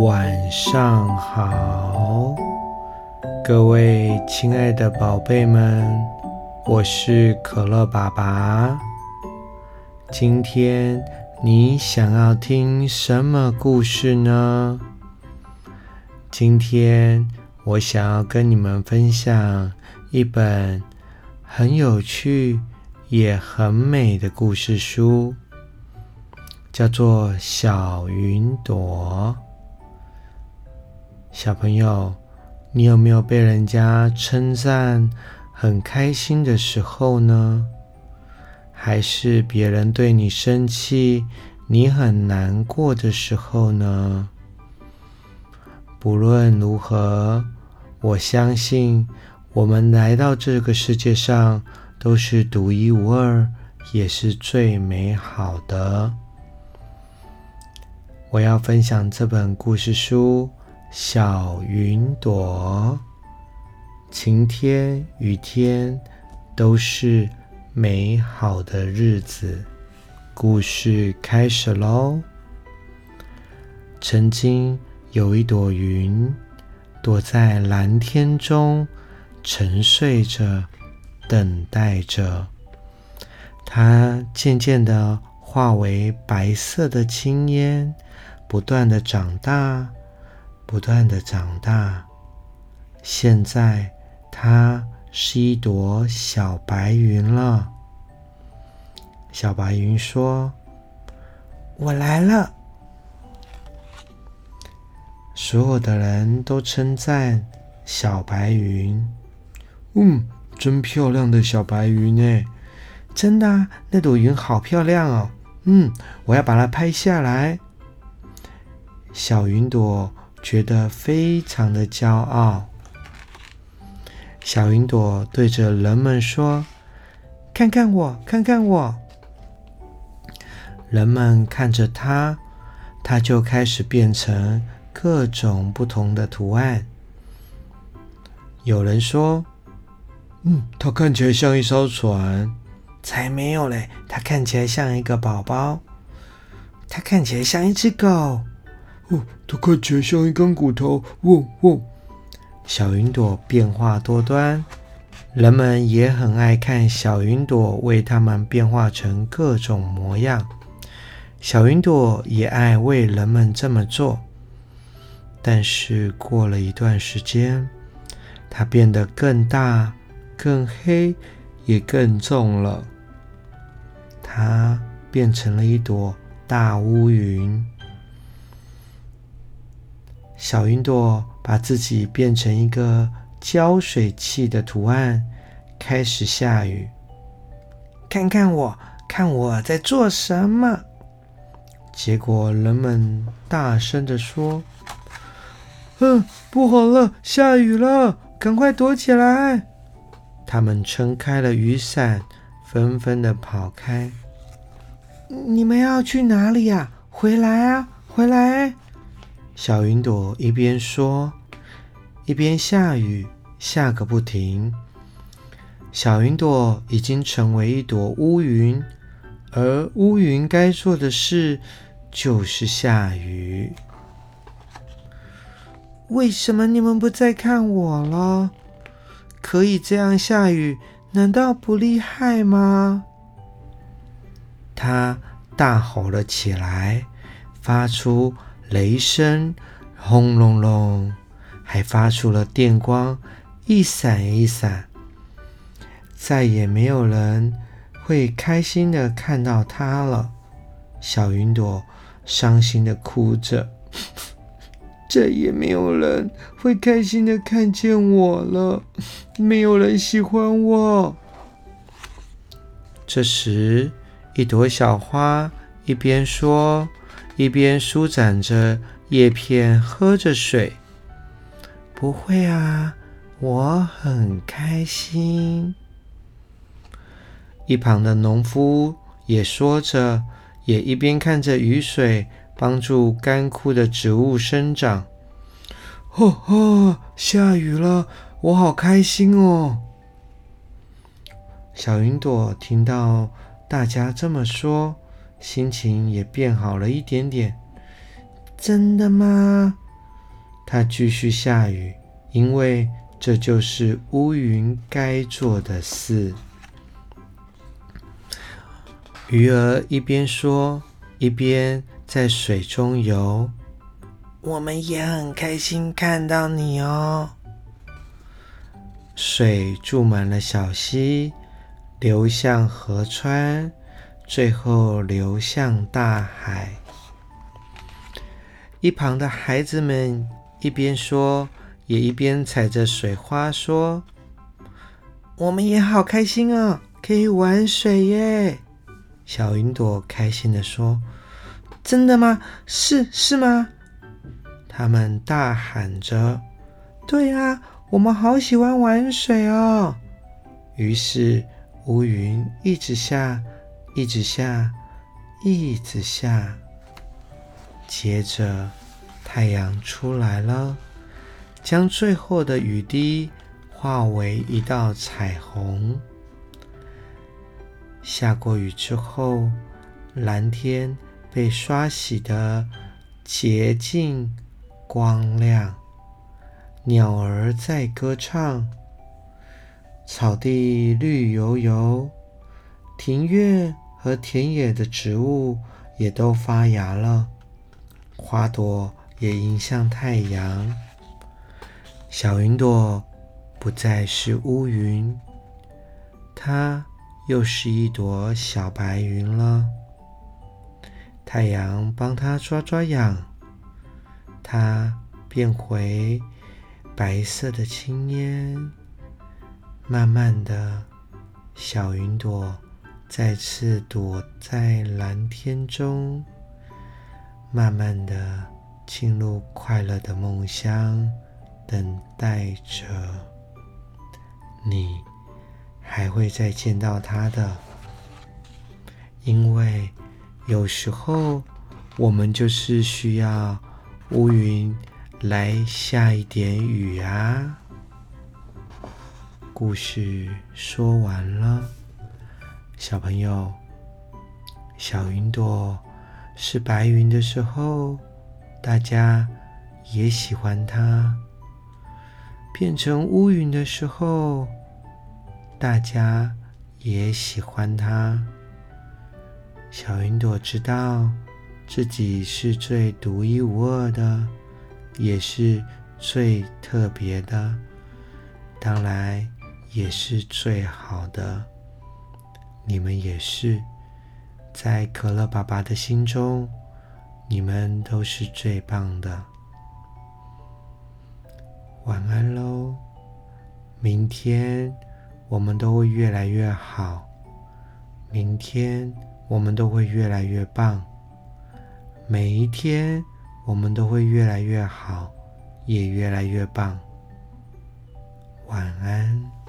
晚上好，各位亲爱的宝贝们，我是可乐爸爸。今天你想要听什么故事呢？今天我想要跟你们分享一本很有趣也很美的故事书。叫做小云朵。小朋友，你有没有被人家称赞很开心的时候呢？还是别人对你生气，你很难过的时候呢？不论如何，我相信我们来到这个世界上都是独一无二，也是最美好的。我要分享这本故事书《小云朵》，晴天、雨天都是美好的日子。故事开始喽！曾经有一朵云，躲在蓝天中沉睡着，等待着。它渐渐的化为白色的青烟。不断的长大，不断的长大。现在，它是一朵小白云了。小白云说：“我来了。”所有的人都称赞小白云：“嗯，真漂亮的小白云呢！真的，那朵云好漂亮哦。嗯，我要把它拍下来。”小云朵觉得非常的骄傲。小云朵对着人们说：“看看我，看看我。”人们看着它，它就开始变成各种不同的图案。有人说：“嗯，它看起来像一艘船。”才没有嘞！它看起来像一个宝宝。它看起来像一只狗。哦，它看起来像一根骨头。嗡嗡，小云朵变化多端，人们也很爱看小云朵为它们变化成各种模样。小云朵也爱为人们这么做。但是过了一段时间，它变得更大、更黑，也更重了。它变成了一朵大乌云。小云朵把自己变成一个浇水器的图案，开始下雨。看看我，看我在做什么？结果人们大声的说：“嗯，不好了，下雨了，赶快躲起来！”他们撑开了雨伞，纷纷的跑开。你们要去哪里呀？回来啊，回来！小云朵一边说，一边下雨，下个不停。小云朵已经成为一朵乌云，而乌云该做的事就是下雨。为什么你们不再看我了？可以这样下雨，难道不厉害吗？他大吼了起来，发出。雷声轰隆隆，还发出了电光，一闪一闪。再也没有人会开心的看到它了。小云朵伤心的哭着，再也没有人会开心的看见我了，没有人喜欢我。这时，一朵小花一边说。一边舒展着叶片，喝着水。不会啊，我很开心。一旁的农夫也说着，也一边看着雨水帮助干枯的植物生长。哦哦，下雨了，我好开心哦！小云朵听到大家这么说。心情也变好了一点点，真的吗？它继续下雨，因为这就是乌云该做的事。鱼儿一边说，一边在水中游。我们也很开心看到你哦。水注满了小溪，流向河川，最后流向大海。一旁的孩子们一边说，也一边踩着水花说：“我们也好开心哦，可以玩水耶！”小云朵开心的说：“真的吗？是是吗？”他们大喊着：“对啊，我们好喜欢玩水哦！”于是乌云一直下，一直下，一直下。接着太阳出来了，将最后的雨滴化为一道彩虹。下过雨之后，蓝天被刷洗的洁净、光亮，鸟儿在歌唱，草地绿油油，庭院和田野的植物也都发芽了，花朵也迎向太阳。小云朵不再是乌云，它。又是一朵小白云了。太阳帮它抓抓痒，它变回白色的青烟。慢慢的，小云朵再次躲在蓝天中，慢慢的进入快乐的梦乡，等待着你。还会再见到他的，因为有时候我们就是需要乌云来下一点雨啊。故事说完了，小朋友，小云朵是白云的时候，大家也喜欢它；变成乌云的时候。大家也喜欢它。小云朵知道自己是最独一无二的，也是最特别的，当然也是最好的。你们也是，在可乐爸爸的心中，你们都是最棒的。晚安喽，明天。我们都会越来越好，明天我们都会越来越棒，每一天我们都会越来越好，也越来越棒。晚安。